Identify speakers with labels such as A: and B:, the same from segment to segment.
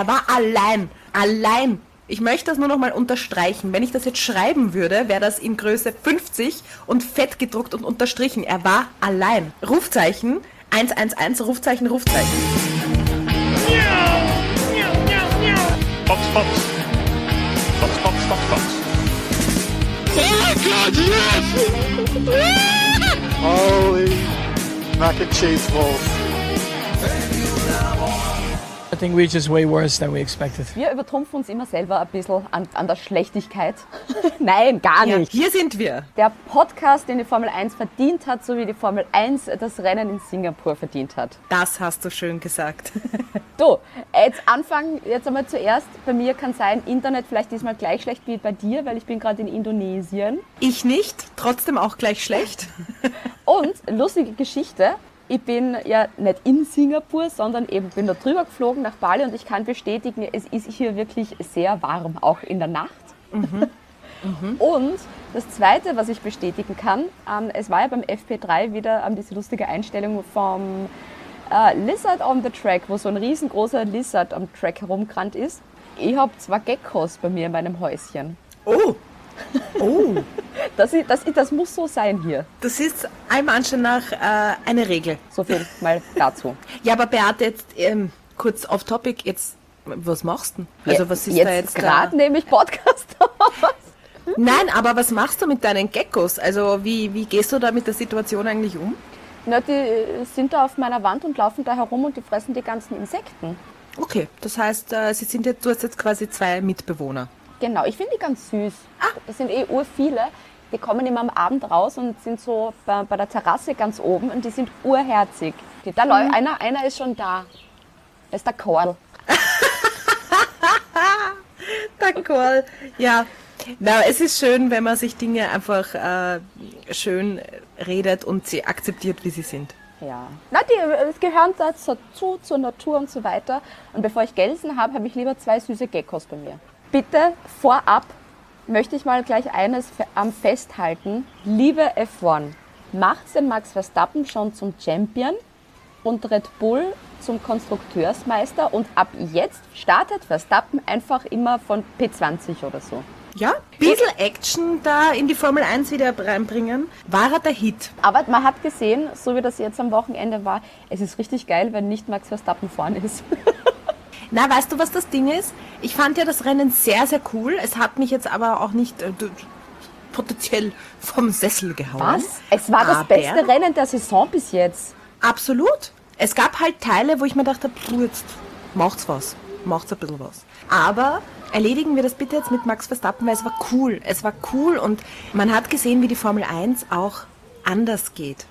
A: Er war allein. Allein. Ich möchte das nur noch mal unterstreichen. Wenn ich das jetzt schreiben würde, wäre das in Größe 50 und fett gedruckt und unterstrichen. Er war allein. Rufzeichen 111, Rufzeichen, Rufzeichen.
B: Fox, Fox. Fox, Fox, Fox, Fox.
C: Oh God, yes!
D: Holy mac and cheese balls.
E: I think we're just way worse than we expected.
F: Wir übertrumpfen uns immer selber ein bisschen an, an der Schlechtigkeit. Nein, gar
A: Ja,
F: nicht.
A: hier sind wir.
F: Der Podcast, den die Formel 1 verdient hat, so wie die Formel 1 das Rennen in Singapur verdient hat.
A: Das hast du schön gesagt.
F: Du, jetzt anfangen, jetzt einmal zuerst. Bei mir kann sein, Internet vielleicht diesmal gleich schlecht wie bei dir, weil ich bin gerade in Indonesien.
A: Ich nicht, trotzdem auch gleich schlecht.
F: Und lustige Geschichte, ich bin ja nicht in Singapur, sondern eben bin da drüber geflogen nach Bali und ich kann bestätigen, es ist hier wirklich sehr warm, auch in der Nacht. Und das Zweite, was ich bestätigen kann, ähm, es war ja beim FP3 wieder ähm, diese lustige Einstellung vom äh, Lizard on the Track, wo so ein riesengroßer Lizard am Track herumgerannt ist. Ich habe zwei Geckos bei mir in meinem Häuschen.
A: Oh, oh.
F: Das, ist- das, ist- das muss so sein hier.
A: Das ist allem Anschein nach äh, eine Regel.
F: So viel mal dazu.
A: Ja, aber Beate, jetzt ähm, kurz off topic, jetzt, was machst du? denn? Also was ist
F: jetzt
A: da jetzt
F: gerade nehme ich Podcast auf.
A: Nein, aber was machst du mit deinen Geckos? Also wie, wie gehst du da mit der Situation eigentlich um?
F: Na, die sind da auf meiner Wand und laufen da herum und die fressen die ganzen Insekten.
A: Okay, das heißt, äh, sie sind jetzt, du hast jetzt quasi zwei Mitbewohner.
F: Genau, ich finde die ganz süß.
A: Ah.
F: Das sind eh ur viele. Die kommen immer am Abend raus und sind so bei, bei der Terrasse ganz oben und die sind urherzig. Die, da
A: Mhm.
F: einer, einer ist schon da. Das ist der Korl.
A: D'accord. Ja. Na, es ist schön, wenn man sich Dinge einfach äh, schön redet und sie akzeptiert, wie sie sind.
F: Ja. Na, die äh, gehören dazu, zur Natur und so weiter. Und bevor ich Gelsen habe, habe ich lieber zwei süße Geckos bei mir. Bitte vorab möchte ich mal gleich eines am festhalten. Liebe F1, macht den Max Verstappen schon zum Champion und Red Bull zum Konstrukteursmeister und ab jetzt startet Verstappen einfach immer von P20 oder so.
A: Ja, bisschen Action da in die Formel 1 wieder reinbringen. War er der Hit?
F: Aber man hat gesehen, so wie das jetzt am Wochenende war, es ist richtig geil, wenn nicht Max Verstappen vorne ist.
A: Na, weißt du, was das Ding ist? Ich fand ja das Rennen sehr, sehr cool. Es hat mich jetzt aber auch nicht äh, potenziell vom Sessel gehauen.
F: Es war das
A: Aber-
F: beste Rennen der Saison bis jetzt.
A: Absolut. Es gab halt Teile, wo ich mir dachte, puh, jetzt macht's was. Macht's ein bisschen was. Aber erledigen wir das bitte jetzt mit Max Verstappen, weil es war cool. Es war cool und man hat gesehen, wie die Formel 1 auch anders geht.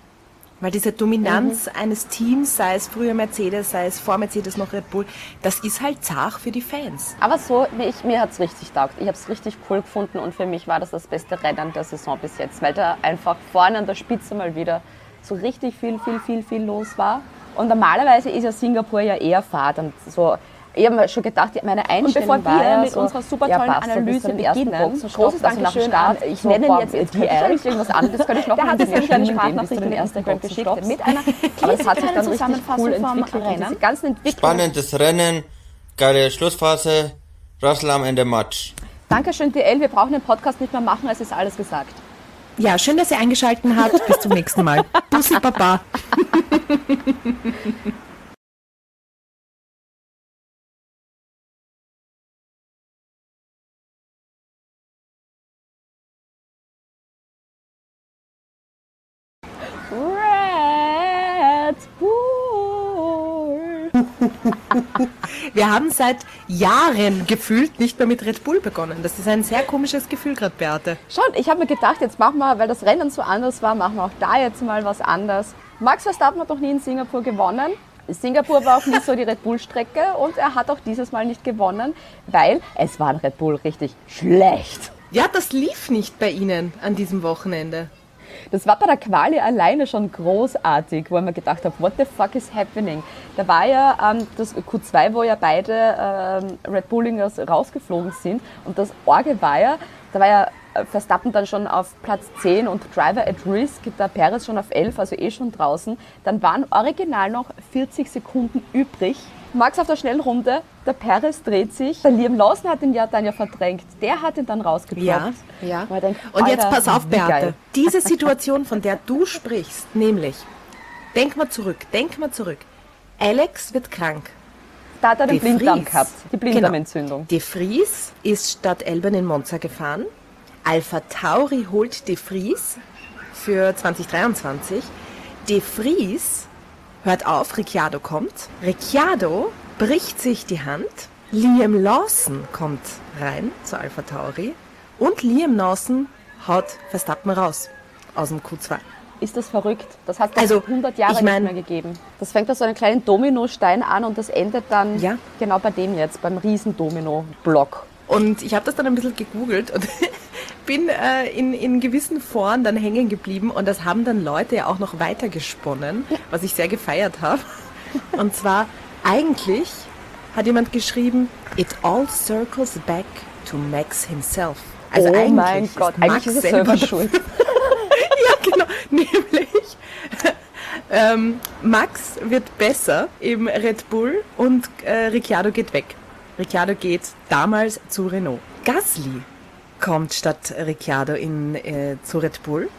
A: Weil diese Dominanz
F: Mhm.
A: eines Teams, sei es früher Mercedes, sei es vor Mercedes noch Red Bull, das ist halt zart für die Fans.
F: Aber so, mir- ich, mir hat es richtig taugt. Ich habe es richtig cool gefunden und für mich war das das beste Rennen der Saison bis jetzt, weil da einfach vorne an der Spitze mal wieder so richtig viel, viel, viel, viel los war. Und normalerweise ist ja Singapur ja eher Fahrt und so. Ich habe mir schon gedacht, meine Einstellung
G: Und bevor
F: war
G: wir
F: ja
G: mit
F: so,
G: unserer super
F: ja,
G: tollen
F: bis
G: Analyse beginnen, großes
F: also
G: Dankeschön
F: Start,
G: an- ich
F: so,
G: nenne ihn
F: boah,
G: jetzt
F: die ich irgendwas anderes, das könnte ich noch
G: Der hat jetzt eine kleine
F: erschwingen, bis zu
G: Sprachnachricht
F: den
G: in
F: ersten
G: Instagram geschickt mit einer
F: Aber das hat sich dann richtig
G: Zusammenfassung
F: cool
G: vom
F: entwickelt. Und
G: Rennen.
F: diese ganzen Entwicklungen.
H: Spannendes Rennen, geile Schlussphase, Russell am Ende Match.
F: Dankeschön, DL. Wir brauchen den Podcast nicht mehr machen, es ist alles gesagt.
A: Ja, schön, dass ihr eingeschaltet habt. Bis zum nächsten Mal. Bussi Baba. Wir haben seit Jahren gefühlt nicht mehr mit Red Bull begonnen. Das ist ein sehr komisches Gefühl gerade, Beate.
F: Schon, ich habe mir gedacht, jetzt machen wir, weil das Rennen so anders war, machen wir auch da jetzt mal was anders. Max Verstappen hat noch nie in Singapur gewonnen. Singapur war auch nie so die Red Bull-Strecke und er hat auch dieses Mal nicht gewonnen, weil es war ein Red Bull richtig schlecht.
A: Ja, das lief nicht bei Ihnen an diesem Wochenende.
F: Das war bei der Quali alleine schon großartig, wo ich mir gedacht habe, what the fuck is happening? Da war ja ähm, das Q2, wo ja beide ähm, Red Bullingers rausgeflogen sind und das Orgel war ja, da war ja äh, Verstappen dann schon auf Platz 10 und Driver at Risk, der Perez schon auf 11, also eh schon draußen. Dann waren original noch 40 Sekunden übrig Max auf der schnellen Runde, der Perez dreht sich, der Liam Lawson hat ihn ja dann ja verdrängt, der hat ihn dann rausgekloppt.
A: Ja, ja.
F: Und, ich denk,
A: Und jetzt pass auf. Beate. Diese Situation, von der du sprichst, nämlich, denk mal zurück, denk mal zurück. Alex wird krank.
F: Da hat er den
A: De
F: Blinddarm gehabt, die Blinddarmentzündung.
A: De Vries ist statt Elben in Monza gefahren. Alpha Tauri holt De Vries für 2023. De Vries hört auf, Ricciardo kommt. Ricciardo bricht sich die Hand. Liam Lawson kommt rein zu Alpha Tauri. Und Liam Lawson haut Verstappen raus aus dem Q2.
F: Ist das verrückt? Das hat es
A: Also,
F: 100 Jahre
A: ich mein-
F: nicht mehr gegeben. Das fängt bei so einem kleinen Dominostein an und das endet dann
A: Ja.
F: genau bei dem jetzt, beim riesen Domino-Block.
A: Und ich habe das dann ein bisschen gegoogelt und bin äh, in, in gewissen Foren dann hängen geblieben und das haben dann Leute ja auch noch weiter gesponnen, was ich sehr gefeiert habe. Und zwar eigentlich hat jemand geschrieben, it all circles back to Max himself. Also
F: oh
A: eigentlich
F: mein
A: ist
F: Gott,
A: Max
F: eigentlich ist er
A: selber
F: selber schuld.
A: ja, genau. Nämlich, ähm, Max wird besser im Red Bull und äh, Ricciardo geht weg. Ricciardo geht damals zu Renault. Gasly kommt statt Ricciardo in, äh, zu Red Bull,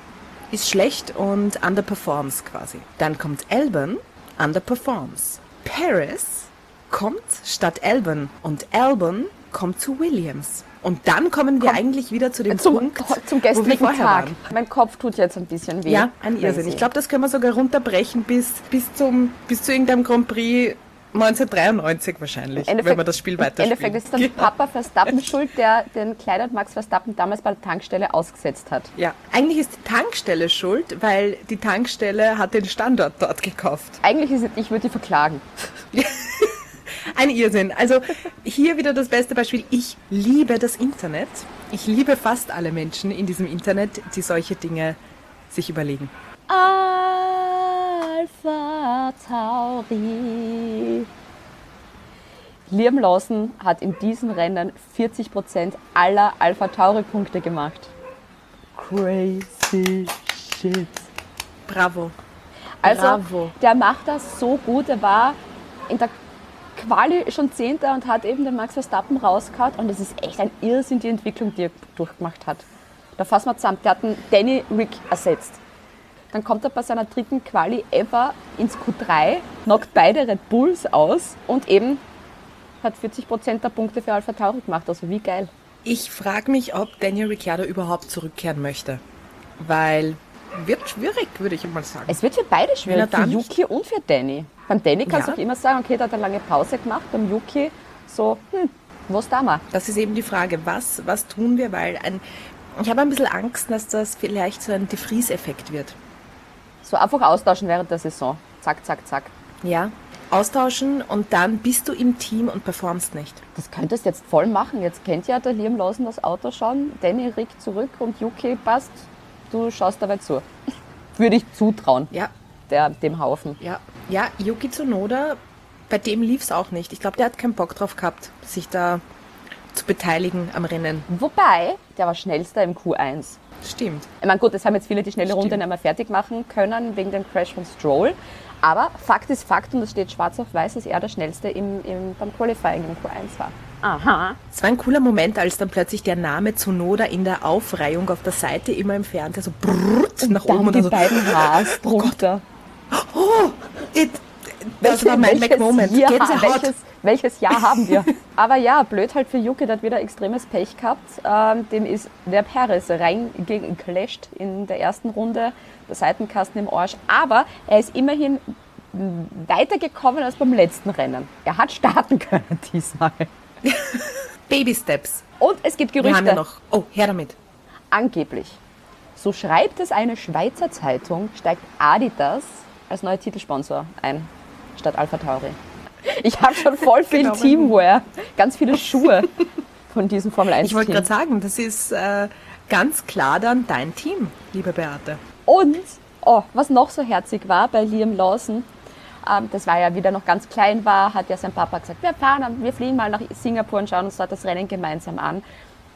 A: ist schlecht und underperforms quasi. Dann kommt Albon, underperforms. Paris kommt statt Albon und Albon kommt zu Williams. Und dann kommen wir eigentlich wieder zu dem
F: Zum,
A: Punkt,
F: zum gestrigen Tag.
A: waren.
F: Mein Kopf tut jetzt ein bisschen weh.
A: Ja, ein. Irrsinn. Ich glaube, das können wir sogar runterbrechen bis, bis, zum, bis zu irgendeinem Grand Prix 1993 wahrscheinlich,
F: Im
A: wenn wir das Spiel
F: Im
A: weiterspielen.
F: Endeffekt ist dann Papa Verstappen schuld, der den Kleinert Max Verstappen damals bei der Tankstelle ausgesetzt hat.
A: Ja, eigentlich ist die Tankstelle schuld, weil die Tankstelle hat den Standort dort gekauft.
F: Eigentlich ist es, ich würde die verklagen.
A: Ein Irrsinn. Also hier wieder das beste Beispiel. Ich liebe das Internet. Ich liebe fast alle Menschen in diesem Internet, die solche Dinge sich überlegen.
F: Alpha Tauri. Liam Lawson hat in diesen Rennen 40% aller Alpha Tauri Punkte gemacht. Crazy shit.
A: Bravo.
F: Also,
A: Bravo.
F: der macht das so gut. Er war in der Quali schon Zehnter und hat eben den Max Verstappen rausgehauen. Und es ist echt ein Irrsinn, die Entwicklung, die er durchgemacht hat. Da fassen wir zusammen. Der hat einen Danny Rick ersetzt. Dann kommt er bei seiner dritten Quali ever ins Q3, knockt beide Red Bulls aus und eben hat 40% der Punkte für Alpha Tauri gemacht. Also wie geil.
A: Ich frage mich, ob Daniel Ricciardo überhaupt zurückkehren möchte. Weil wird schwierig, würde ich mal sagen.
F: Es wird für beide
A: er
F: schwierig, für Yuki und für Danny. Beim Danny kannst
A: Ja.
F: du auch immer sagen, okay, da hat er lange Pause gemacht. Beim Yuki so, hm, was da mal?
A: Das ist eben die Frage, was, was tun wir? Weil ein, ich habe ein bisschen Angst, dass das vielleicht so ein De Vries-Effekt wird.
F: So einfach austauschen während der Saison. Zack, zack, zack.
A: Ja, austauschen und dann bist du im Team und performst nicht.
F: Das könntest du jetzt voll machen. Jetzt kennt ja der Liam Lawson das Auto schon. Danny rickt zurück und Yuki passt. Du schaust dabei zu. Würde ich zutrauen,
A: Ja,
F: der, dem Haufen.
A: ja. Ja, Yuki Tsunoda, bei dem lief es auch nicht. Ich glaube, der hat keinen Bock drauf gehabt, sich da zu beteiligen am Rennen.
F: Wobei, der war schnellster im Q1.
A: Stimmt.
F: Ich meine, gut, jetzt haben jetzt viele die schnelle Runde nicht mehr fertig machen können wegen dem Crash von Stroll. Aber Fakt ist Fakt und es steht schwarz auf weiß, dass er der schnellste im, im, beim Qualifying im Q1 war. Aha.
A: Es war ein cooler Moment, als dann plötzlich der Name Tsunoda in der Aufreihung auf der Seite immer im Fernseher so brrrt nach oben
F: Dann
A: und
F: die
A: dann so,
F: beiden Haars drunter.
A: it, das war mein Mac-Moment.
F: Welches, welches Jahr haben wir? Aber ja, blöd halt für Yuki, der hat wieder extremes Pech gehabt. Ähm, dem ist der Perez reingeclasht in der ersten Runde, der Seitenkasten im Arsch. Aber er ist immerhin weitergekommen als beim letzten Rennen. Er hat starten können diesmal.
A: Baby Steps.
F: Und es gibt
A: Wir
F: Gerüchte.
A: haben ja noch. Oh, her damit.
F: Angeblich, so schreibt es eine Schweizer Zeitung, steigt Adidas als neuer Titelsponsor ein, statt Alpha Tauri. Ich habe schon voll viel
A: Genau,
F: Teamwear, ganz viele Schuhe von diesem Formel 1
A: Ich wollte gerade sagen, das ist äh, ganz klar dann dein Team, liebe Beate.
F: Und, oh, was noch so herzig war bei Liam Lawson, ähm, das war ja wieder noch ganz klein war, hat ja sein Papa gesagt, wir fahren, wir fliegen mal nach Singapur und schauen uns dort das Rennen gemeinsam an.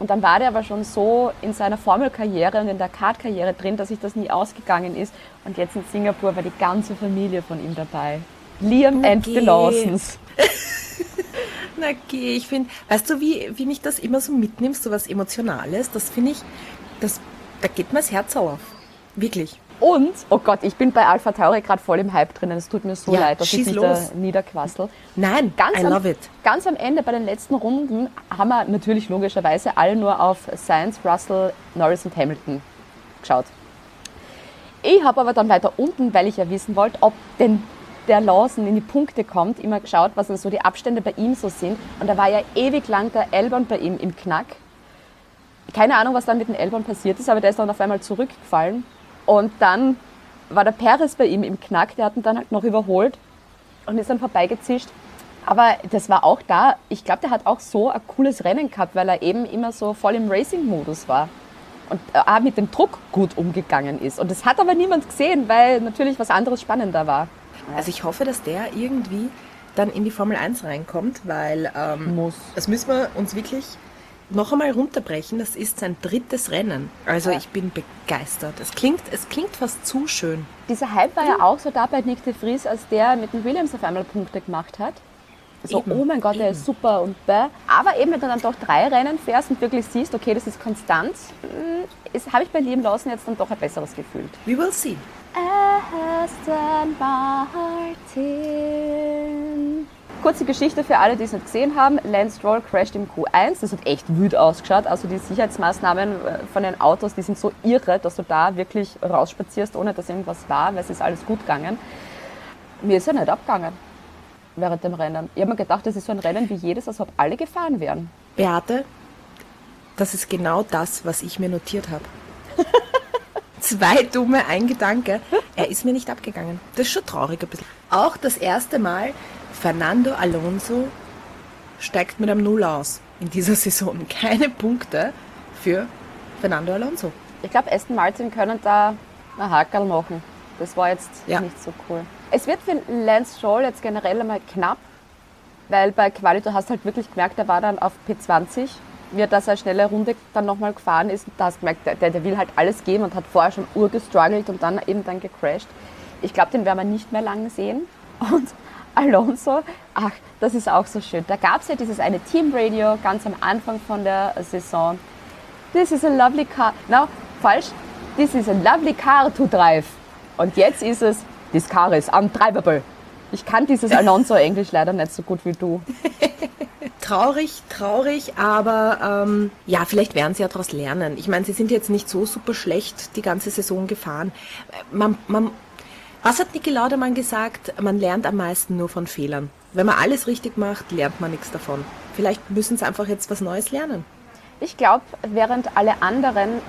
F: Und dann war der aber schon so in seiner Formelkarriere und in der Kartkarriere drin, dass sich das nie ausgegangen ist. Und jetzt in Singapur war die ganze Familie von ihm dabei. Liam
A: Na
F: and the. Lawsons.
A: Na geh, ich finde, weißt du, wie, wie mich das immer so mitnimmst, so was Emotionales, das finde ich, das, da geht mir das Herz auf. Wirklich.
F: Und, oh Gott, ich bin bei Alpha Tauri gerade voll im Hype drinnen. Es tut mir so
A: Ja,
F: leid, dass ich mich
A: los.
F: da niederquassel.
A: Nein,
F: Ganz
A: I
F: am,
A: love it.
F: Ganz am Ende bei den letzten Runden haben wir natürlich logischerweise alle nur auf Sainz, Russell, Norris und Hamilton geschaut. Ich habe aber dann weiter unten, weil ich ja wissen wollte, ob denn der Lawson in die Punkte kommt, immer geschaut, was denn so die Abstände bei ihm so sind. Und da war ja ewig lang der Elbon bei ihm im Knack. Keine Ahnung, was dann mit dem Elbon passiert ist, aber der ist dann auf einmal zurückgefallen. Und dann war der Perez bei ihm im Knack, der hat ihn dann halt noch überholt und ist dann vorbeigezischt. Aber das war auch da, ich glaube, der hat auch so ein cooles Rennen gehabt, weil er eben immer so voll im Racing-Modus war. Und äh, auch mit dem Druck gut umgegangen ist. Und das hat aber niemand gesehen, weil natürlich was anderes spannender war.
A: Also ich hoffe, dass der irgendwie dann in die Formel 1 reinkommt, weil ähm,
F: Muss.
A: das müssen wir uns wirklich noch einmal runterbrechen. Das ist sein drittes Rennen. Also
F: Ja.
A: ich bin begeistert. Es klingt, es klingt fast zu schön.
F: Dieser Hype war ja auch so da bei Nick de Vries, als der mit dem Williams auf einmal Punkte gemacht hat. So,
A: Eben,
F: oh mein Gott, der ist super und bäh. Aber eben, wenn du dann doch drei Rennen fährst und wirklich siehst, okay, das ist konstant, ist- habe ich bei Liam Lawson jetzt dann doch ein besseres Gefühl.
A: We will see.
F: Aston Martin. Kurze Geschichte für alle, die es nicht gesehen haben. Lance Stroll crasht im Q1. Das hat echt wütend ausgeschaut. Also die Sicherheitsmaßnahmen äh, von den Autos, die sind so irre, dass du da wirklich rausspazierst, ohne dass irgendwas war, weil es ist alles gut gegangen. Mir ist ja nicht abgegangen während dem Rennen. Ich habe mir gedacht, das ist so ein Rennen wie jedes, als ob alle gefahren wären.
A: Beate, das ist genau das, was ich mir notiert habe. Zwei dumme, ein Gedanke. Er ist mir nicht abgegangen. Das ist schon traurig ein bisschen. Auch das erste Mal, Fernando Alonso steigt mit einem Null aus in dieser Saison. Keine Punkte für Fernando Alonso.
F: Ich glaube, Aston Martin können da ein Hakerl machen. Das war jetzt
A: Ja.
F: nicht so cool. Es wird für Lance Stroll jetzt generell einmal knapp, weil bei Quali, du hast halt wirklich gemerkt, er war dann auf P20, wie er da seine schnelle Runde dann nochmal gefahren ist. Da hast du gemerkt, der, der will halt alles geben und hat vorher schon urgestruggelt und dann eben dann gecrashed. Ich glaube, den werden wir nicht mehr lange sehen. Und Alonso, ach, das ist auch so schön. Da gab es ja dieses eine Teamradio ganz am Anfang von der Saison. This is a lovely car. No, falsch. This is a lovely car to drive. Und jetzt ist es, this car is undrivable. Ich kann dieses Alonso-Englisch leider nicht so gut wie du.
A: Traurig, traurig, aber ähm, ja, vielleicht werden sie ja daraus lernen. Ich meine, sie sind jetzt nicht so super schlecht die ganze Saison gefahren. Man, man, was hat Niki Laudermann gesagt? Man lernt am meisten nur von Fehlern. Wenn man alles richtig macht, lernt man nichts davon. Vielleicht müssen sie einfach jetzt was Neues lernen.
F: Ich glaube, während alle anderen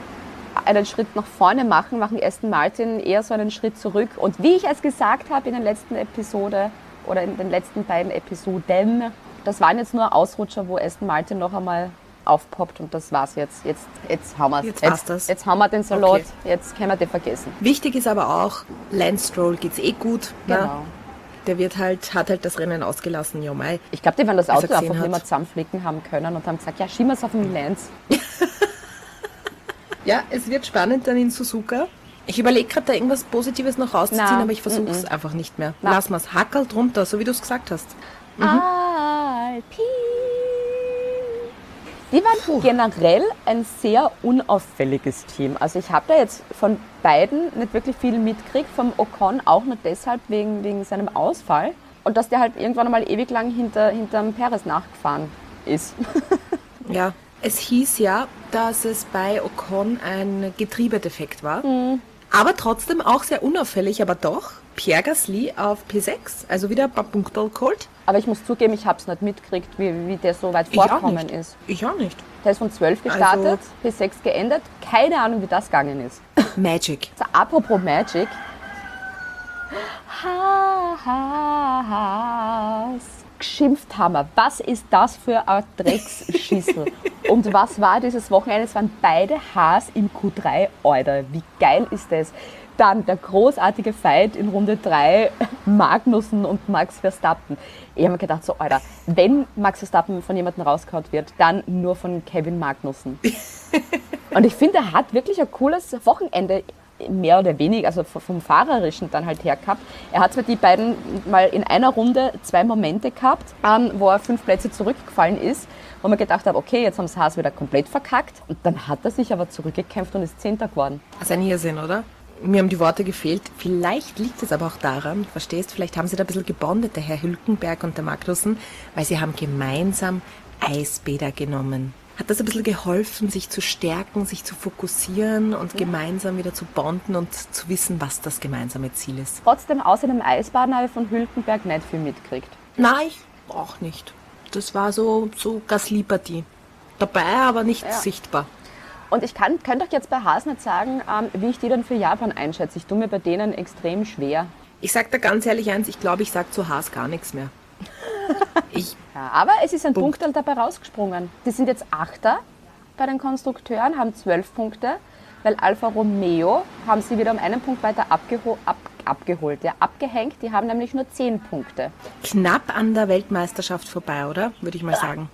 F: einen Schritt nach vorne machen, machen Aston Martin eher so einen Schritt zurück. Und wie ich es gesagt habe in der letzten Episode oder in den letzten beiden Episoden, das waren jetzt nur Ausrutscher, wo Aston Martin noch einmal aufpoppt und das war's jetzt. Jetzt, jetzt haben wir
A: Jetzt
F: Jetzt,
A: das.
F: jetzt haben wir den Salat,
A: Okay.
F: jetzt können wir den vergessen.
A: Wichtig ist aber auch, Lance Stroll geht's eh gut. Ne?
F: Genau.
A: Der wird halt, hat halt das Rennen ausgelassen, ja mei.
F: Ich glaube, die werden das Auto einfach nicht mehr zusammenflicken haben können und haben gesagt, ja, schieben wir es auf den Lance.
A: Ja, es wird spannend dann in Suzuka. Ich überlege gerade, da irgendwas Positives noch rauszuziehen,
F: Na,
A: aber ich versuche es einfach nicht mehr.
F: Na.
A: Lass mal's. Hackel drunter, so wie du es gesagt hast.
F: Alpine. Die waren generell ein sehr unauffälliges Team. Also ich habe da jetzt von beiden nicht wirklich viel mitgekriegt, vom Ocon auch nur deshalb wegen, wegen seinem Ausfall. Und dass der halt irgendwann mal ewig lang hinter, hinterm Perez nachgefahren ist.
A: Ja, es hieß ja, dass es bei Ocon ein Getriebedefekt war. Aber trotzdem auch sehr unauffällig, aber doch. Pierre Gasly auf P6, also wieder ein paar Punkte geholt.
F: Aber ich muss zugeben, ich habe es nicht mitgekriegt, wie, wie der so weit vorgekommen ist.
A: Ich auch nicht.
F: Der ist von 12 gestartet, P6 geendet. Keine Ahnung, wie das gegangen ist.
A: Magic.
F: So, apropos Magic. Ha, ha, Haas. Geschimpft haben wir. Was ist das für ein Drecksschissel? Und was war dieses Wochenende? Es waren beide Haas im Q3. Alter, wie geil ist das? Dann der großartige Fight in Runde 3, Magnussen und Max Verstappen. Ich habe mir gedacht, so, Alter, wenn Max Verstappen von jemandem rausgehauen wird, dann nur von Kevin Magnussen. Und ich finde, er hat wirklich ein cooles Wochenende mehr oder weniger, also vom Fahrerischen dann halt her gehabt. Er hat zwar die beiden mal in einer Runde zwei Momente gehabt, ähm, wo er fünf Plätze zurückgefallen ist, wo man gedacht hat, okay, jetzt haben das Haas wieder komplett verkackt. Und dann hat er sich aber zurückgekämpft und ist Zehnter geworden.
A: Das ist ein Irrsinn, oder? Mir haben die Worte gefehlt. Vielleicht liegt es aber auch daran, verstehst, vielleicht haben sie da ein bisschen gebondet, der Herr Hülkenberg und der Magnussen, weil sie haben gemeinsam Eisbäder genommen. Hat das ein bisschen geholfen, sich zu stärken, sich zu fokussieren und gemeinsam wieder zu bonden und zu wissen, was das gemeinsame Ziel ist?
F: Trotzdem, außer dem Eisbaden habe ich von Hülkenberg nicht viel mitgekriegt.
A: Nein, ich auch nicht. Das war so, so Gasly-Partie. Dabei, aber nicht sichtbar.
F: Und ich kann, könnte euch jetzt bei Haas nicht sagen, ähm, wie ich die dann für Japan einschätze. Ich tue mir bei denen extrem schwer.
A: Ich sag da ganz ehrlich eins, ich glaube, ich sag zu Haas gar nichts mehr. Ich,
F: Ja, aber es ist ein
A: Punkt.
F: Punkt dabei rausgesprungen. Die sind jetzt Achter bei den Konstrukteuren, haben zwölf Punkte, weil Alfa Romeo haben sie wieder um einen Punkt weiter abgeho ab abgeholt, ja, abgehängt. Die haben nämlich nur zehn Punkte.
A: knapp an der Weltmeisterschaft vorbei, oder? Würde ich mal sagen.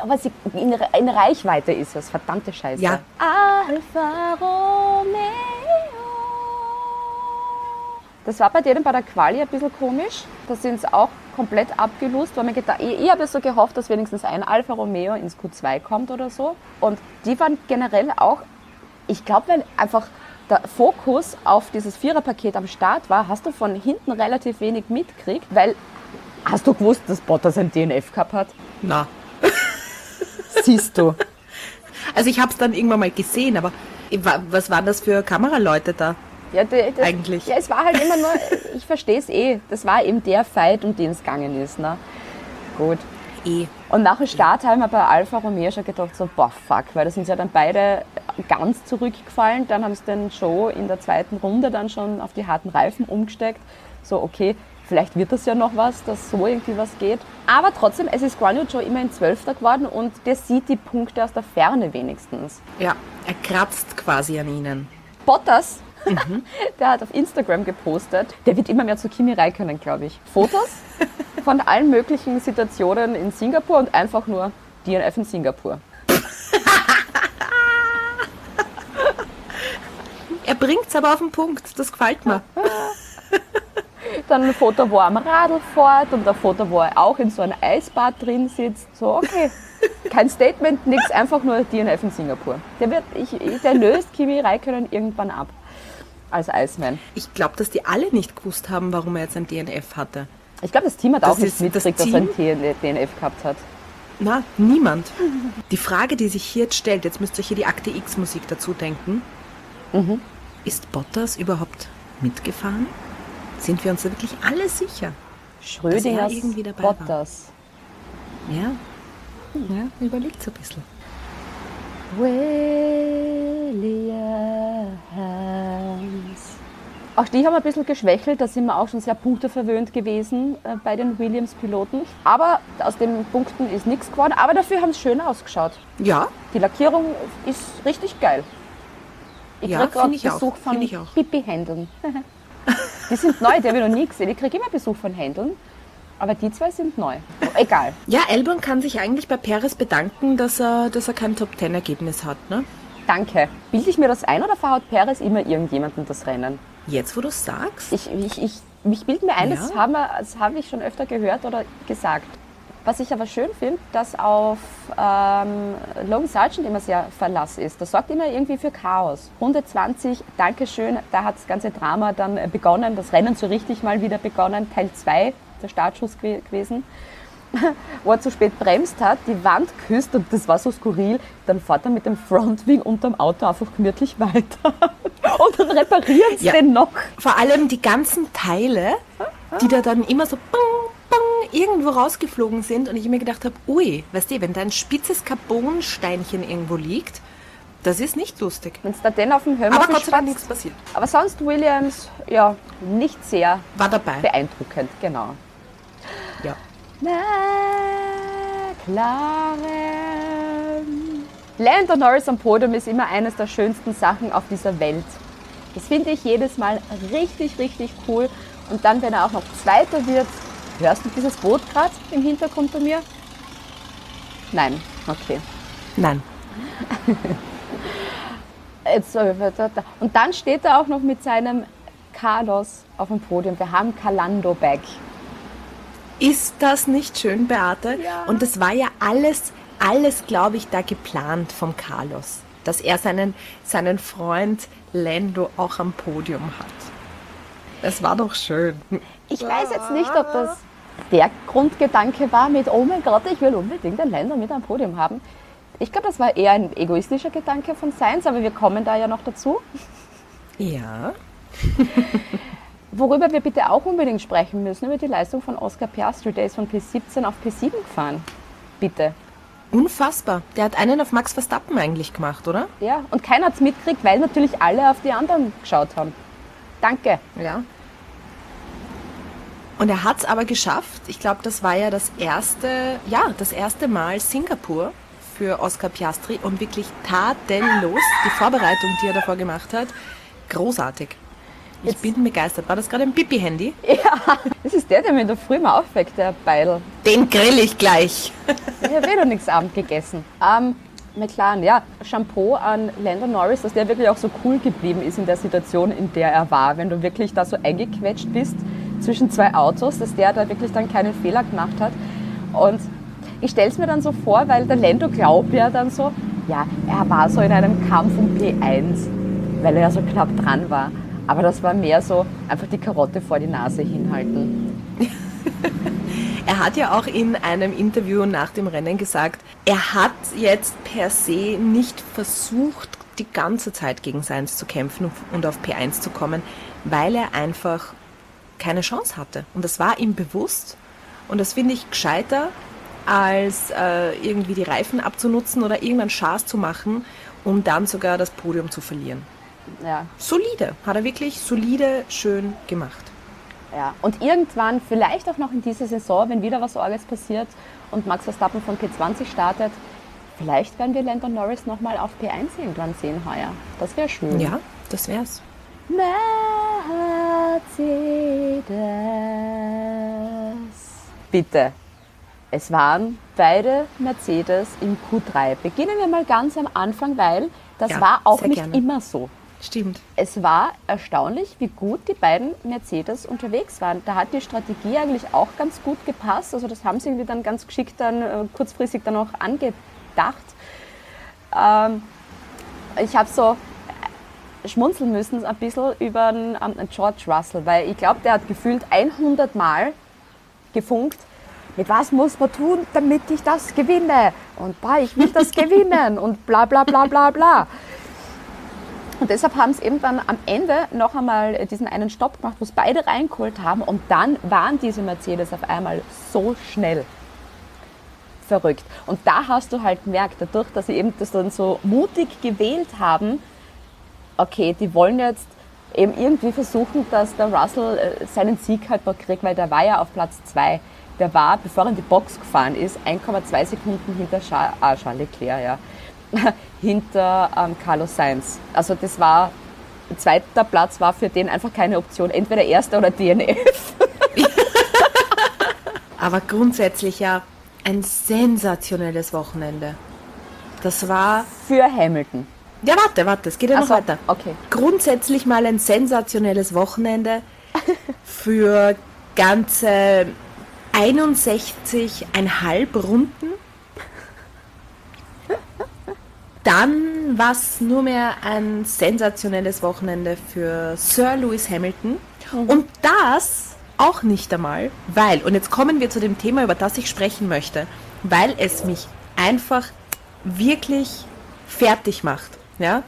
F: Aber sie, in, in Reichweite ist es, verdammte Scheiße.
A: Ja.
F: Alfa Romeo. Das war bei denen bei der Quali ein bisschen komisch. Da sind sie auch komplett abgelust, weil mir gedacht, ich, ich habe so gehofft, dass wenigstens ein Alfa Romeo ins Q2 kommt oder so. Und die waren generell auch, ich glaube, weil einfach der Fokus auf dieses Viererpaket am Start war, hast du von hinten relativ wenig mitgekriegt, weil hast du gewusst, dass Bottas ein DNF gehabt hat?
A: Na.
F: Siehst du.
A: Also ich habe es dann irgendwann mal gesehen, aber was waren das für Kameraleute da?
F: Ja, das,
A: Eigentlich.
F: Ja, es war halt immer nur, ich verstehe es eh, das war eben der Fight, um den es gegangen ist. Ne? Gut.
A: Eh.
F: Und nach dem Start haben wir bei Alfa Romeo schon gedacht, so, boah, fuck, weil da sind sie ja dann beide ganz zurückgefallen. Dann haben sie den Show in der zweiten Runde dann schon auf die harten Reifen umgesteckt. So, okay, vielleicht wird das ja noch was, dass so irgendwie was geht. Aber trotzdem, es ist Yu Zhou immerhin Zwölfter geworden und der sieht die Punkte aus der Ferne wenigstens.
A: Ja, er kratzt quasi an ihnen.
F: Bottas,
A: Mhm.
F: der hat auf Instagram gepostet, der wird immer mehr zu Kimi Räikkönen, glaube ich. Fotos von allen möglichen Situationen in Singapur und einfach nur DNF in Singapur.
A: Er bringt's aber auf den Punkt, das gefällt mir.
F: Dann ein Foto, wo er am Radl fährt und ein Foto, wo er auch in so einem Eisbad drin sitzt. So, okay. Kein Statement, nichts, einfach nur DNF in Singapur. Der, wird, ich, der löst Kimi Räikkönen irgendwann ab. Als Iceman.
A: Ich glaube, dass die alle nicht gewusst haben, warum er jetzt ein DNF hatte.
F: Ich glaube, das Team hat
A: Das
F: auch nicht
A: ist- das
F: mitgekriegt, dass er ein DNF gehabt hat.
A: Na, niemand. Die Frage, die sich hier jetzt stellt, jetzt müsst ihr euch hier die Akte X-Musik dazu denken. Ist Bottas überhaupt mitgefahren? Sind wir uns da wirklich alle sicher?
F: Schrödingers
A: irgendwie dabei war.
F: Bottas.
A: Ja? Ja, überlegt ein bisschen.
F: Williams. Auch die haben ein bisschen geschwächelt, da sind wir auch schon sehr punkteverwöhnt gewesen äh, bei den Williams-Piloten. Aber aus den Punkten ist nichts geworden, aber dafür haben sie schön ausgeschaut.
A: Ja,
F: Die Lackierung ist richtig geil. Ich
A: Ja,
F: krieg gerade
A: ich auch,
F: Besuch von
A: auch.
F: Pipi-Händeln. die sind neu, die habe ich noch nie gesehen. Ich kriege immer Besuch von Händeln, aber die zwei sind neu. Egal.
A: Ja, Albon kann sich eigentlich bei Perez bedanken, dass er, dass er kein Top-10-Ergebnis hat. Ne?
F: Danke. Bilde ich mir das ein oder verhaut Perez immer irgendjemanden das Rennen?
A: Jetzt, wo du sagst,
F: Ich, ich, ich, ich bilde mir ein,
A: Ja.
F: das, habe ich schon öfter gehört oder gesagt. Was ich aber schön finde, dass auf ähm, Logan Sargent immer sehr Verlass ist. Das sorgt immer irgendwie für Chaos. Runde 20, Dankeschön, da hat das ganze Drama dann äh, begonnen, das Rennen so richtig mal wieder begonnen. Teil 2, der Startschuss gew- gewesen. wo er zu spät bremst hat, die Wand küsst und das war so skurril. Dann fährt er mit dem Frontwing unterm Auto einfach gemütlich weiter. Und dann reparieren sie
A: Ja.
F: den noch.
A: vor allem die ganzen Teile, die da dann immer so irgendwo rausgeflogen sind und ich mir gedacht habe, ui, weißt du, wenn da ein spitzes Carbonsteinchen irgendwo liegt, das ist nicht lustig.
F: Wenn es da den auf dem Helm
A: Aber Gott sei Dank nichts passiert.
F: Aber sonst Williams, ja, nicht sehr
A: War dabei.
F: beeindruckend, genau.
A: Ja.
F: McLaren. Lando Norris am Podium ist immer eines der schönsten Sachen auf dieser Welt. Das finde ich jedes Mal richtig, richtig cool. Und dann, wenn er auch noch Zweiter wird, hörst du dieses Boot gerade im Hintergrund bei mir? Nein, okay.
A: Nein.
F: Jetzt, und dann steht er auch noch mit seinem Carlos auf dem Podium. Wir haben Calando back.
A: Ist das nicht schön, Beate?
F: Ja.
A: Und das war ja alles, alles, glaube ich, da geplant vom Carlos. Dass er seinen, seinen Freund Lando auch am Podium hat. Das war doch schön.
F: Ich weiß jetzt nicht, ob das der Grundgedanke war mit, oh mein Gott, ich will unbedingt ein Länder mit am Podium haben. Ich glaube, das war eher ein egoistischer Gedanke von Sainz, aber wir kommen da ja noch dazu.
A: Ja.
F: Worüber wir bitte auch unbedingt sprechen müssen, über die Leistung von Oscar Piastri. Der ist von P17 auf P7 gefahren. Bitte.
A: Unfassbar. Der hat einen auf Max Verstappen eigentlich gemacht, oder?
F: Ja, und keiner hat es mitgekriegt, weil natürlich alle auf die anderen geschaut haben. Danke.
A: Ja. Und er hat es aber geschafft. Ich glaube, das war ja das erste, ja, das erste Mal Singapur für Oscar Piastri und wirklich tadellos. Die Vorbereitung, die er davor gemacht hat, großartig. Ich bin begeistert. War das gerade ein Pipi-Handy?
F: Das ist der, der mir in der Früh mal aufweckt, der Beidel.
A: Den grill ich gleich.
F: Ich habe eh noch nichts Abend gegessen. Ähm, McLaren, ja, Shampoo an Lando Norris, dass der wirklich auch so cool geblieben ist in der Situation, in der er war. Wenn du wirklich da so eingequetscht bist zwischen zwei Autos, dass der da wirklich dann keinen Fehler gemacht hat. Und ich stelle es mir dann so vor, weil der Lando glaubt ja dann so, ja, er war so in einem Kampf um P1, weil er ja so knapp dran war. Aber das war mehr so einfach die Karotte vor die Nase hinhalten.
A: Er hat ja auch in einem Interview nach dem Rennen gesagt, er hat jetzt per se nicht versucht, die ganze Zeit gegen Sainz zu kämpfen und auf P1 zu kommen, weil er einfach keine Chance hatte. Und das war ihm bewusst. Und das finde ich gescheiter, als äh, irgendwie die Reifen abzunutzen oder irgendeinen Schaß zu machen, um dann sogar das Podium zu verlieren.
F: Ja,
A: Solide, hat er wirklich solide, schön gemacht.
F: Ja, und irgendwann, vielleicht auch noch in dieser Saison, wenn wieder was Orges passiert und Max Verstappen von P20 startet, vielleicht werden wir Lando Norris nochmal auf P1 irgendwann sehen heuer. Das wäre schön.
A: Ja, das wär's.
F: Mercedes. Bitte. Es waren beide Mercedes im Q3. Beginnen wir mal ganz am Anfang, weil das
A: Ja,
F: war auch nicht
A: gerne.
F: immer so.
A: Stimmt.
F: es war erstaunlich, wie gut die beiden Mercedes unterwegs waren. Da hat die Strategie eigentlich auch ganz gut gepasst. Also das haben sie irgendwie dann ganz geschickt dann äh, kurzfristig dann auch angedacht. Ähm, ich habe so äh, schmunzeln müssen ein bisschen über den, ähm, George Russell, weil ich glaube, der hat gefühlt 100 Mal gefunkt, mit was muss man tun, damit ich das gewinne? Und boah, ich will das gewinnen und bla bla bla bla bla. Und deshalb haben sie eben dann am Ende noch einmal diesen einen Stopp gemacht, wo es beide reingeholt haben. Und dann waren diese Mercedes auf einmal so schnell. Verrückt. Und da hast du halt gemerkt, dadurch, dass sie eben das dann so mutig gewählt haben, okay, die wollen jetzt eben irgendwie versuchen, dass der Russell äh, seinen Sieg halt noch kriegt, weil der war ja auf Platz 2. Der war, bevor er in die Box gefahren ist, 1,2 Sekunden hinter Charles, ah, Charles Leclerc, ja, hinter ähm, Carlos Sainz. Also das war, zweiter Platz war für den einfach keine Option, entweder erster oder DNF.
A: Aber grundsätzlich ja ein sensationelles Wochenende. Das war.
F: Für Hamilton.
A: Ja, warte, warte, es geht ja noch
F: so,
A: weiter.
F: okay.
A: Grundsätzlich mal ein sensationelles Wochenende für ganze 61,5 Runden. Dann war es nur mehr ein sensationelles Wochenende für Sir Lewis Hamilton. Und das auch nicht einmal, weil, und jetzt kommen wir zu dem Thema, über das ich sprechen möchte, weil es mich einfach wirklich fertig macht. Ja?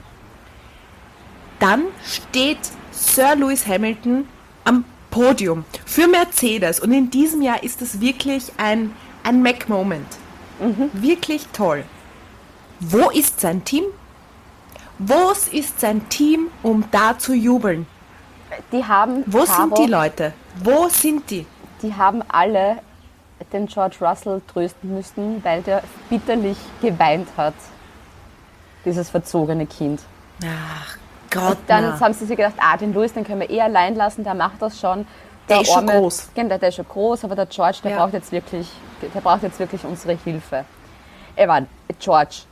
A: Dann steht Sir Lewis Hamilton am Podium für Mercedes und in diesem Jahr ist es wirklich ein, ein Mac-Moment. Wirklich toll. Wo ist sein Team? Wo ist sein Team, um da zu jubeln?
F: Die haben,
A: Wo
F: Caro,
A: sind die Leute? Wo sind die?
F: die haben alle den George Russell trösten müssen, weil der bitterlich geweint hat. Dieses verzogene Kind.
A: Ach Gott,
F: Dann
A: na.
F: haben sie sich gedacht, ah, den Louis, den können wir eh allein lassen, der macht das schon.
A: Der ist schon groß.
F: Genau, der, der ist schon groß, aber der George, der
A: Ja.
F: braucht jetzt wirklich, der braucht jetzt wirklich unsere Hilfe. Evan, George,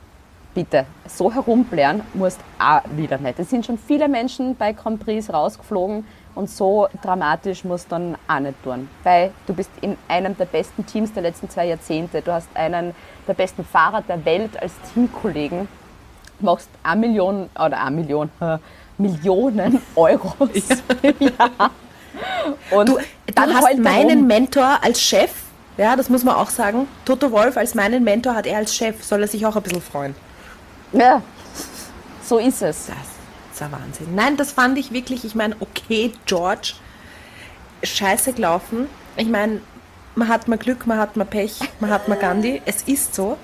F: bitte, so herumblären musst auch wieder nicht. Es sind schon viele Menschen bei Grand Prix rausgeflogen und so dramatisch musst du dann auch nicht tun. Weil du bist in einem der besten Teams der letzten zwei Jahrzehnte. Du hast einen der besten Fahrer der Welt als Teamkollegen. Machst eine Million, oder eine Million, äh, Millionen Euros im Jahr. Und
A: Du,
F: dann
A: du hast
F: er
A: meinen
F: rum.
A: Mentor als Chef, ja, das muss man auch sagen. Toto Wolf als meinen Mentor hat er als Chef, soll er sich auch ein bisschen freuen.
F: Ja, so ist es.
A: Das ist ein Wahnsinn. Nein, das fand ich wirklich, ich meine, okay, George, scheiße gelaufen. Ich meine, man hat mal Glück, man hat mal Pech, man hat mal Gandhi. Es ist so.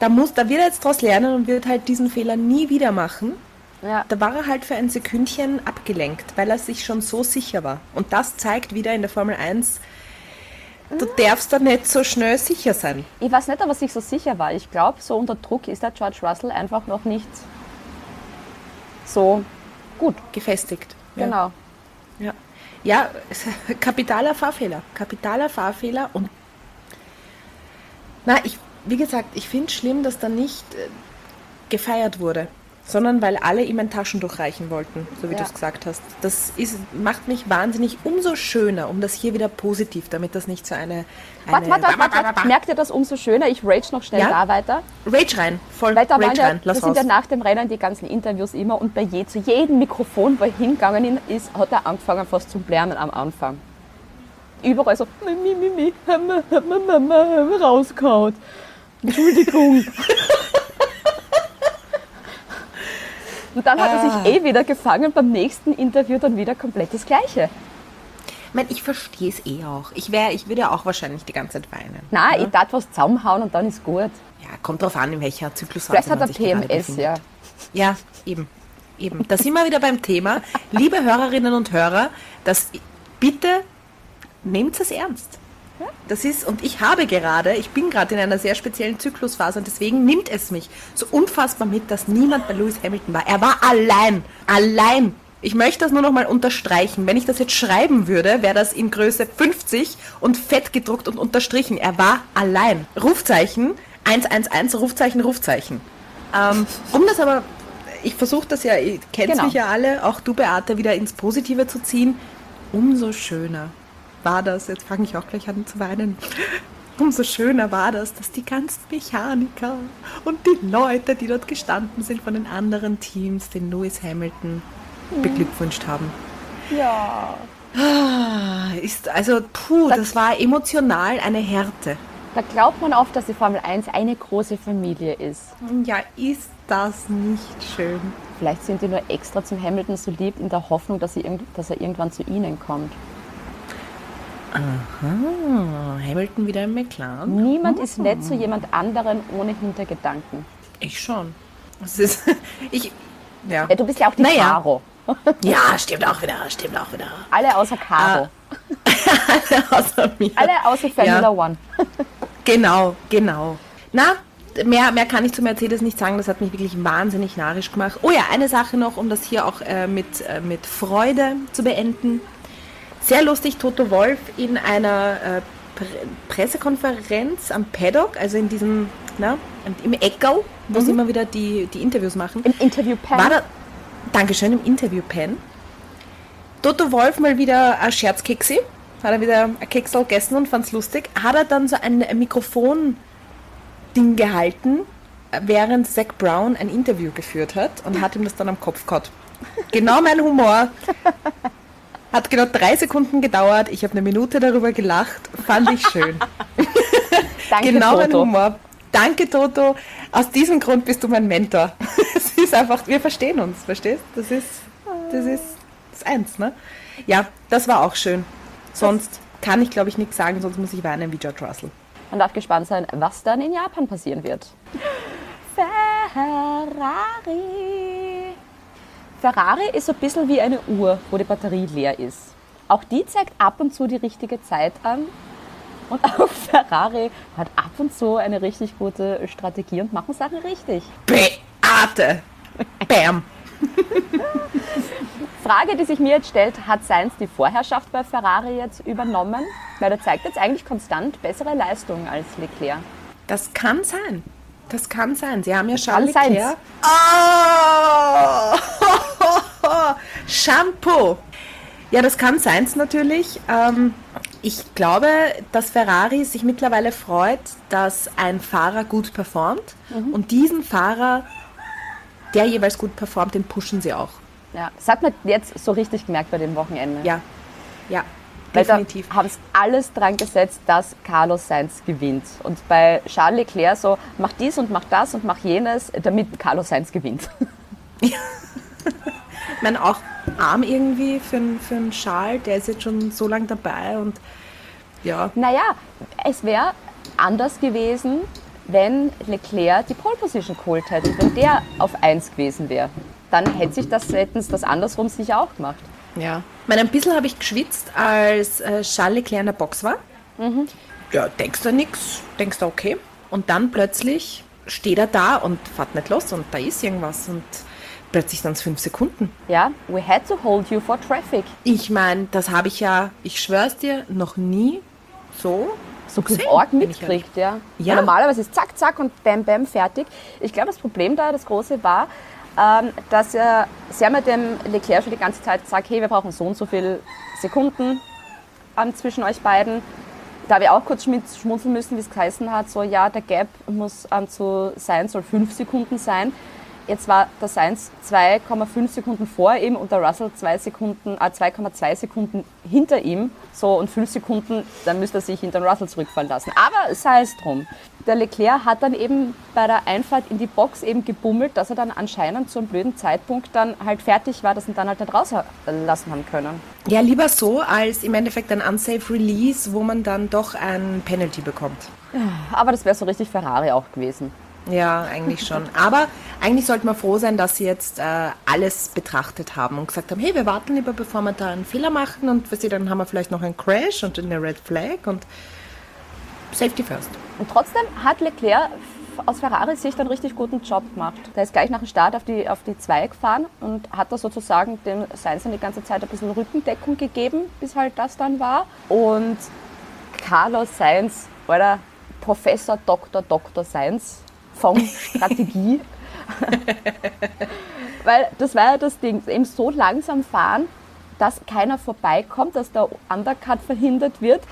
A: Da, muss, da wird er jetzt daraus lernen und wird halt diesen Fehler nie wieder machen.
F: Ja.
A: Da war er halt für ein Sekündchen abgelenkt, weil er sich schon so sicher war. Und das zeigt wieder in der Formel 1, du darfst da nicht so schnell sicher sein.
F: Ich weiß nicht, ob er sich so sicher war. Ich glaube, so unter Druck ist der George Russell einfach noch nicht so gut.
A: Gefestigt. Ja.
F: Genau.
A: Ja, ja kapitaler Fahrfehler. Kapitaler Fahrfehler und na, ich, wie gesagt, ich finde es schlimm, dass da nicht äh, gefeiert wurde, sondern weil alle ihm ein Taschentuch reichen wollten, so wie
F: Ja.
A: du es gesagt hast. Das ist, macht mich wahnsinnig umso schöner, um das hier wieder positiv, damit das nicht so eine,
F: Warte,
A: eine
F: warte, warte, warte. Merkt ihr das umso schöner? Ich rage noch schnell
A: Ja?
F: da weiter.
A: Rage rein, voll
F: waren
A: Rage
F: ja,
A: rein, lass
F: das sind
A: raus.
F: ja nach dem Rennen die ganzen Interviews immer und bei je, zu jedem Mikrofon, wo er hingegangen ist, hat er angefangen fast zu blären am Anfang. Überall so, mi, mi, mi, mi, rausgehauen. Entschuldigung. und dann hat er
A: Ah.
F: sich eh wieder gefangen, beim nächsten Interview dann wieder komplett das Gleiche.
A: ich meine, ich verstehe es eh auch. Ich, wär, ich würde auch wahrscheinlich die ganze Zeit weinen.
F: Nein, ich tat was zusammenhauen und dann ist gut.
A: Ja, kommt drauf an, in welcher Zyklusphase
F: Vielleicht hat er PMS, ja.
A: Ja, eben. Eben. Da sind wir wieder beim Thema. Liebe Hörerinnen und Hörer, das bitte nehmt es ernst. Das ist, und ich habe gerade, ich bin gerade in einer sehr speziellen Zyklusphase und deswegen nimmt es mich so unfassbar mit, dass niemand bei Lewis Hamilton war. Er war allein. Allein. Ich möchte das nur noch mal unterstreichen. Wenn ich das jetzt schreiben würde, wäre das in Größe 50 und fett gedruckt und unterstrichen. Er war allein. Rufzeichen 111, Rufzeichen, Rufzeichen. Ähm, um das aber, ich versuche das ja, ihr kennt
F: Genau.
A: mich ja alle, auch du Beate, wieder ins Positive zu ziehen. Umso schöner war das, jetzt fange ich auch gleich an zu weinen, umso schöner war das, dass die ganzen Mechaniker und die Leute, die dort gestanden sind von den anderen Teams, den Lewis Hamilton beglückwünscht haben.
F: Ja.
A: Ah, Ist, also, puh, das war emotional eine Härte.
F: Da glaubt man oft, dass die Formel 1 eine große Familie ist.
A: Ja, ist das nicht schön?
F: Vielleicht sind die nur extra zum Hamilton so lieb in der Hoffnung, dass, sie irgend, dass er irgendwann zu ihnen kommt.
A: Ah, Hamilton wieder im McLaren?
F: Niemand ist nett zu jemand anderen ohne Hintergedanken.
A: Ich schon. Das ist, ich, ja.
F: Ja, du bist ja auch die
A: Naja.
F: Caro.
A: Ja, stimmt auch wieder, stimmt auch wieder.
F: Alle außer Caro.
A: Außer mir.
F: Alle außer Formula
A: Ja.
F: One.
A: Genau, genau. Na, mehr, mehr kann ich zu Mercedes nicht sagen. Das hat mich wirklich wahnsinnig narrisch gemacht. Oh ja, eine Sache noch, um das hier auch äh, mit, äh, mit Freude zu beenden. Sehr lustig, Toto Wolf in einer äh, Pre Pressekonferenz am Paddock, also in diesem, na, im Eckerl, wo sie immer wieder die, die Interviews machen.
F: Im Interview-Pan.
A: War da, Dankeschön, im Interview-Pen. Toto Wolf mal wieder ein Scherzkeksi. Hat er wieder ein Keksel gegessen und fand's lustig. Hat er dann so ein Mikrofon-Ding gehalten, während Zach Brown ein Interview geführt hat und hat ihm das dann am Kopf gehabt. Genau mein Humor. Hat genau drei Sekunden gedauert. Ich habe eine Minute darüber gelacht. Fand ich schön.
F: Danke,
A: genau mein
F: Toto.
A: Humor. Danke, Toto. Aus diesem Grund bist du mein Mentor. Es ist einfach, wir verstehen uns, verstehst? Das ist, das ist das Eins, ne? Ja, das war auch schön. Sonst kann ich, glaube ich, nichts sagen, sonst muss ich weinen wie George Russell.
F: Man darf gespannt sein, was dann in Japan passieren wird. Ferrari. Ferrari ist so ein bisschen wie eine Uhr, wo die Batterie leer ist. Auch die zeigt ab und zu die richtige Zeit an. Und auch Ferrari hat ab und zu eine richtig gute Strategie und machen Sachen richtig.
A: Beate! Bam!
F: Frage, die sich mir jetzt stellt, hat Sainz die Vorherrschaft bei Ferrari jetzt übernommen? Weil er zeigt jetzt eigentlich konstant bessere Leistungen als Leclerc.
A: Das kann sein. Das kann sein. Sie haben ja
F: sein.
A: Leclerc. Oh! Shampoo. Ja, das kann sein natürlich. Ähm, ich glaube, dass Ferrari sich mittlerweile freut, dass ein Fahrer gut performt.
F: Mhm.
A: Und diesen Fahrer, der jeweils gut performt, den pushen sie auch.
F: Ja, das hat man jetzt so richtig gemerkt bei dem Wochenende.
A: Ja, ja,
F: Weil
A: definitiv.
F: da haben es alles dran gesetzt, dass Carlos Sainz gewinnt. Und bei Charles Leclerc so, mach dies und mach das und mach jenes, damit Carlos Sainz gewinnt.
A: Ich meine, auch arm irgendwie für, einen- für einen Charles, der ist jetzt schon so lange dabei und ja,
F: Naja, es wäre anders gewesen, wenn Leclerc die Pole Position geholt hätte. Wenn der auf 1 gewesen wäre, dann hätte sich das, hätten sie das andersrum sicher auch gemacht.
A: Ja. Ich meine, ein bisschen habe ich geschwitzt, als äh, Charles Leclerc in der Box war. Ja, denkst du nichts, denkst du okay. Und dann plötzlich steht er da und fährt nicht los und da ist irgendwas und plötzlich sind es fünf Sekunden.
F: Ja, we had to hold you for traffic.
A: Ich meine, das habe ich ja, ich schwör's dir, noch nie so
F: So
A: gesehen,
F: arg mitkriegt, ja.
A: Ja.
F: Normalerweise ist zack, zack und bam, bam, fertig. Ich glaube, das Problem da, das große war, dass er, sie haben ja dem Leclerc schon die ganze Zeit gesagt, hey, wir brauchen so und so viele Sekunden ähm, zwischen euch beiden. Da ich auch kurz schmunzeln müssen, wie es geheißen hat, so ja, der Gap muss ähm, zu sein, soll fünf Sekunden sein. Jetzt war der Sainz 2,5 Sekunden vor ihm und der Russell 2 Sekunden, äh, 2,2 Sekunden hinter ihm. So und 5 Sekunden, dann müsste er sich hinter den Russell zurückfallen lassen. Aber sei es drum. Der Leclerc hat dann eben bei der Einfahrt in die Box eben gebummelt, dass er dann anscheinend zu einem blöden Zeitpunkt dann halt fertig war, dass ihn dann halt nicht rauslassen haben können.
A: Ja, lieber so, als im Endeffekt ein unsafe Release, wo man dann doch ein Penalty bekommt.
F: Aber das wäre so richtig Ferrari auch gewesen.
A: Ja, eigentlich schon. Aber eigentlich sollte man froh sein, dass sie jetzt äh, alles betrachtet haben und gesagt haben, hey, wir warten lieber, bevor wir da einen Fehler machen und weißt du, dann haben wir vielleicht noch einen Crash und eine Red Flag und Safety first.
F: Und trotzdem hat Leclerc aus Ferraris Sicht einen richtig guten Job gemacht. Der ist gleich nach dem Start auf die, auf die 2 gefahren und hat da sozusagen dem Sainz dann die ganze Zeit ein bisschen Rückendeckung gegeben, bis halt das dann war. Und Carlos Sainz, oder Professor Dr. Dr. Sainz von Strategie. Weil das war ja das Ding, eben so langsam fahren, dass keiner vorbeikommt, dass der Undercut verhindert wird.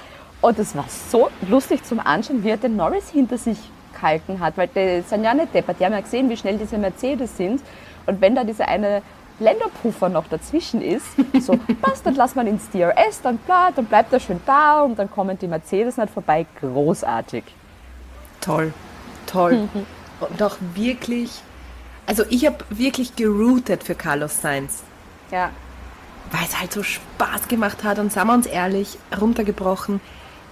F: Und es war so lustig zum Anschauen, wie er den Norris hinter sich gehalten hat, weil die sind ja nicht deppert. Die haben ja gesehen, wie schnell diese Mercedes sind. Und wenn da dieser eine Länderpuffer noch dazwischen ist, so, passt, dann lass man ins DRS, dann, bla, dann bleibt er schön da und dann kommen die Mercedes nicht vorbei. Großartig.
A: Toll, toll. Und auch wirklich, also ich habe wirklich geroutet für Carlos Sainz.
F: Ja.
A: weil es halt so Spaß gemacht hat. Und sagen wir uns ehrlich, runtergebrochen,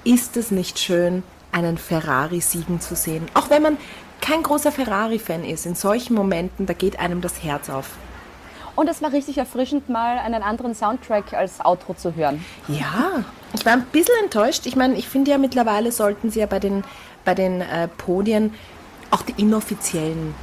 A: ist es nicht schön, einen Ferrari siegen zu sehen. Auch wenn man kein großer Ferrari-Fan ist, in solchen Momenten, da geht einem das Herz auf.
F: Und es war richtig erfrischend, mal einen anderen Soundtrack als Outro zu hören.
A: Ja, ich war ein bisschen enttäuscht. Ich meine, ich finde ja mittlerweile sollten sie ja bei den, bei den äh, Podien auch die inoffiziellen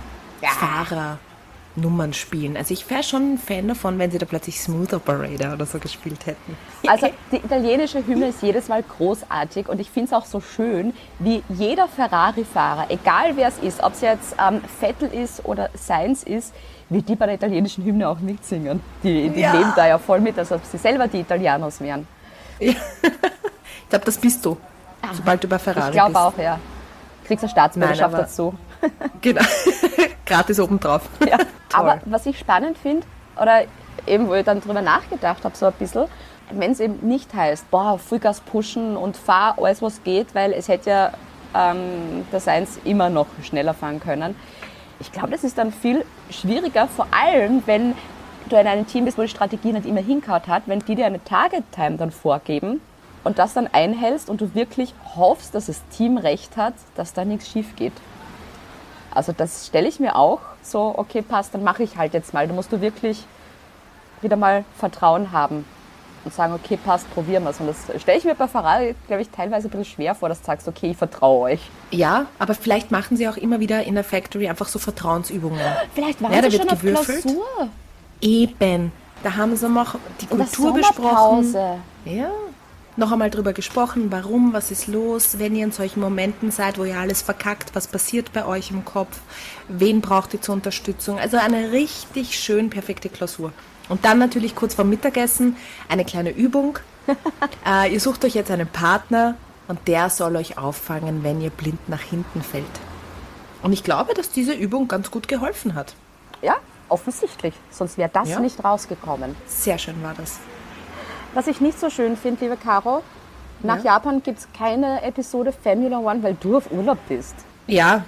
A: Fahrernummern spielen. Also ich wäre schon ein Fan davon, wenn sie da plötzlich Smooth Operator oder so gespielt hätten.
F: Also die italienische Hymne ist jedes Mal großartig und ich finde es auch so schön, wie jeder Ferrari-Fahrer, egal wer es ist, ob es jetzt ähm, Vettel ist oder Sainz ist, wie die bei der italienischen Hymne auch mitsingen. Die, die
A: Ja.
F: leben da ja voll mit, als ob sie selber die Italianos wären.
A: Ich glaube, das bist du, sobald du bei Ferrari
F: Ich glaube
A: bist.
F: auch, ja. Kriegst eine Staatsbürgerschaft
A: Nein,
F: dazu.
A: Genau. Gratis obendrauf.
F: Ja. Aber was ich spannend finde, oder eben wo ich dann drüber nachgedacht habe, so ein bisschen, wenn es eben nicht heißt, boah, Vollgas pushen und fahr alles, was geht, weil es hätte ja ähm, der Seins immer noch schneller fahren können. Ich glaube, das ist dann viel schwieriger, vor allem, wenn du in einem Team bist, wo die Strategie nicht immer hinkaut hat, wenn die dir eine Target-Time dann vorgeben und das dann einhältst und du wirklich hoffst, dass das Team recht hat, dass da nichts schief geht. Also das stelle ich mir auch so, okay, passt, dann mache ich halt jetzt mal. Da musst du wirklich wieder mal Vertrauen haben und sagen, okay, passt, probieren wir es. Und das stelle ich mir bei Ferrari, glaube ich, teilweise ein bisschen schwer vor, dass du sagst, okay, ich vertraue euch.
A: Ja, aber vielleicht machen sie auch immer wieder in der Factory einfach so Vertrauensübungen.
F: Vielleicht waren
A: Ja, da
F: sie
A: wird
F: schon auf
A: gewürfelt.
F: Klausur.
A: Eben. Da haben sie noch die Kultur besprochen. Ja. Noch einmal drüber gesprochen, warum, was ist los, wenn ihr in solchen Momenten seid, wo ihr alles verkackt, was passiert bei euch im Kopf, wen braucht ihr zur Unterstützung. Also eine richtig schön perfekte Klausur. Und dann natürlich kurz vor Mittagessen eine kleine Übung. äh, ihr sucht euch jetzt einen Partner und der soll euch auffangen, wenn ihr blind nach hinten fällt. Und ich glaube, dass diese Übung ganz gut geholfen hat.
F: Ja, offensichtlich. Sonst wäre das
A: Ja.
F: nicht rausgekommen.
A: Sehr schön war das.
F: Was ich nicht so schön finde, liebe Caro, nach Japan gibt es keine Episode Formula One, weil du auf Urlaub bist.
A: Ja,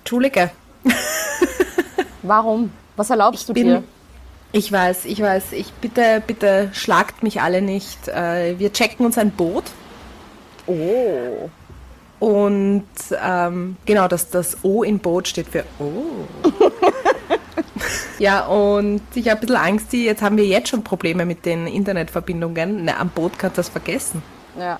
A: Entschuldige.
F: Warum? Was erlaubst du
A: bin-
F: dir?
A: Ich weiß, ich weiß. Ich bitte, bitte schlagt mich alle nicht. Äh, wir checken uns ein Boot
F: Oh.
A: und ähm, genau, das, das O in Boot steht für Oh. ja, und ich habe ein bisschen Angst, jetzt haben wir jetzt schon Probleme mit den Internetverbindungen. Na, am Boot kannst du das vergessen.
F: Ja.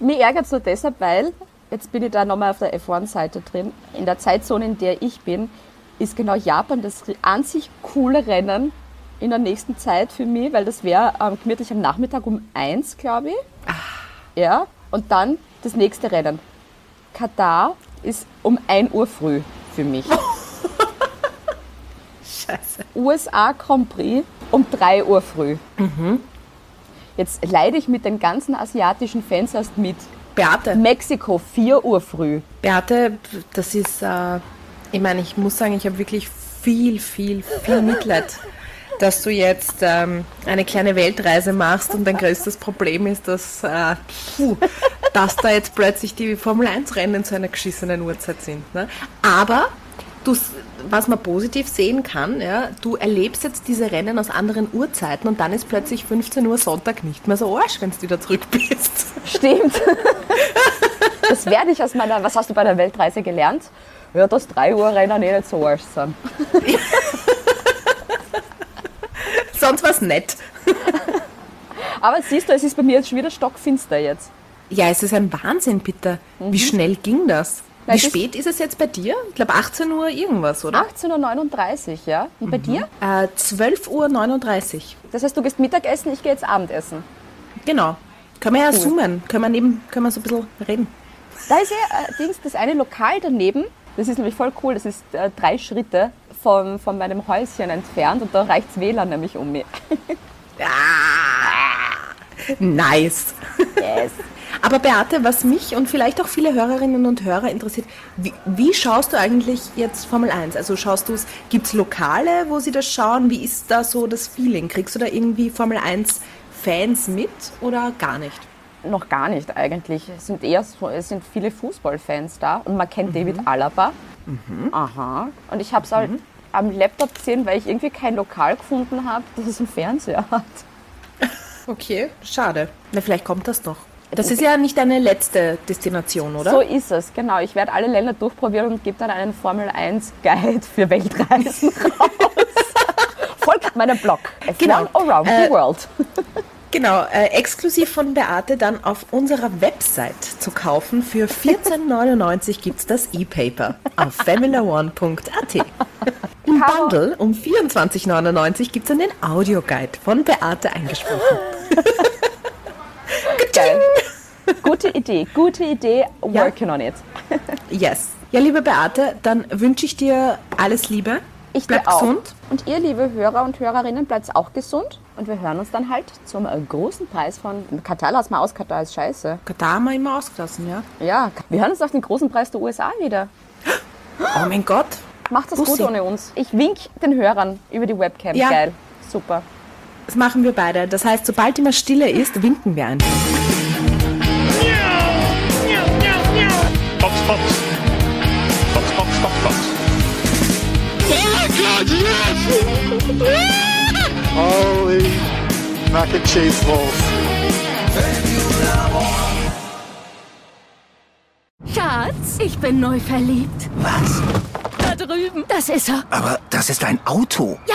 F: Mir ärgert es nur deshalb, weil, jetzt bin ich da nochmal auf der F1-Seite drin, in der Zeitzone, in der ich bin, ist genau Japan das an sich coole Rennen in der nächsten Zeit für mich, weil das wäre ähm, gemütlich am Nachmittag um eins, glaube ich. Ja, und dann das nächste Rennen. Katar ist um 1 Uhr früh für mich.
A: Scheiße.
F: USA Grand Prix um 3 Uhr früh. Jetzt leide ich mit den ganzen asiatischen Fans erst mit.
A: Beate,
F: Mexiko 4 Uhr früh.
A: Beate, das ist, äh, ich meine, ich muss sagen, ich habe wirklich viel, viel, viel Mitleid, dass du jetzt ähm, eine kleine Weltreise machst und dein größtes Problem ist, dass, äh, puh, dass da jetzt plötzlich die Formel-1-Rennen zu einer geschissenen Uhrzeit sind. Ne? Aber du, was man positiv sehen kann, ja, du erlebst jetzt diese Rennen aus anderen Uhrzeiten und dann ist plötzlich 15 Uhr Sonntag nicht mehr so arsch, wenn du wieder zurück bist.
F: Stimmt. Das werde ich aus meiner. Was hast du bei der Weltreise gelernt? Ja, dass 3 Uhr Rennen eh nicht so arsch sind.
A: Sonst was nett.
F: Aber siehst du, es ist bei mir jetzt schon wieder stockfinster jetzt.
A: Ja, es ist ein Wahnsinn, bitte. Wie schnell ging das? Wie spät ist es jetzt bei dir? Ich glaube 18 Uhr irgendwas, oder?
F: 18.39 Uhr, ja? Und bei dir?
A: Äh, 12.39 Uhr.
F: Das heißt, du gehst Mittagessen, ich gehe jetzt Abendessen.
A: Genau. Können wir ja zoomen. Können wir, neben, können wir so ein bisschen reden.
F: Da ist ja äh, Dings, das eine Lokal daneben. Das ist nämlich voll cool. Das ist äh, drei Schritte von, von meinem Häuschen entfernt und da reicht's WLAN nämlich um mich.
A: Nice.
F: Yes.
A: Aber Beate, was mich und vielleicht auch viele Hörerinnen und Hörer interessiert, wie, wie schaust du eigentlich jetzt Formel 1? Also schaust du es, gibt es Lokale, wo sie das schauen? Wie ist da so das Feeling? Kriegst du da irgendwie Formel 1 Fans mit oder gar nicht?
F: Noch gar nicht eigentlich. Es sind eher so, es sind viele Fußballfans da und man kennt David Alaba. Aha. Und ich habe es halt am Laptop gesehen, weil ich irgendwie kein Lokal gefunden habe, das es einen Fernseher hat.
A: Okay, schade. Na, vielleicht kommt das noch. Das ist ja nicht deine letzte Destination, oder?
F: So ist es, genau. Ich werde alle Länder durchprobieren und gebe dann einen Formel 1 Guide für Weltreisen raus. Folgt meinem Blog. F1
A: Genau.
F: Around
A: Äh,
F: the World.
A: Genau, äh, exklusiv von Beate dann auf unserer Website zu kaufen. Für 14,99 gibt es das E-Paper auf formula1.at. Im Bundle um 24,99 gibt es dann den Audioguide von Beate eingesprochen.
F: Geil. Gute Idee, gute Idee. Working on it.
A: Yes. Ja, liebe Beate, dann wünsche ich dir alles Liebe.
F: Ich
A: Bleib
F: dir auch.
A: gesund.
F: Und ihr, liebe Hörer und Hörerinnen, bleibt auch gesund. Und wir hören uns dann halt zum äh, großen Preis von Katar. Lass mal aus, Katar ist scheiße.
A: Katar haben wir immer ausgelassen, ja.
F: Ja, wir hören uns auf den großen Preis der USA wieder.
A: Oh mein Gott.
F: Macht das
A: Bussi.
F: gut ohne uns. Ich wink den Hörern über die Webcam.
A: Ja.
F: Geil. Super.
A: Das machen wir beide. Das heißt, sobald immer Stille ist, winken wir einfach.
B: Fox, Fox. Fox, Fox, Fox, Fox.
C: Oh God, yes!
D: Holy mac and cheese balls.
G: Schatz, ich bin neu verliebt.
I: Was?
G: Da drüben. Das ist er.
I: Aber das ist ein Auto.
G: Ja,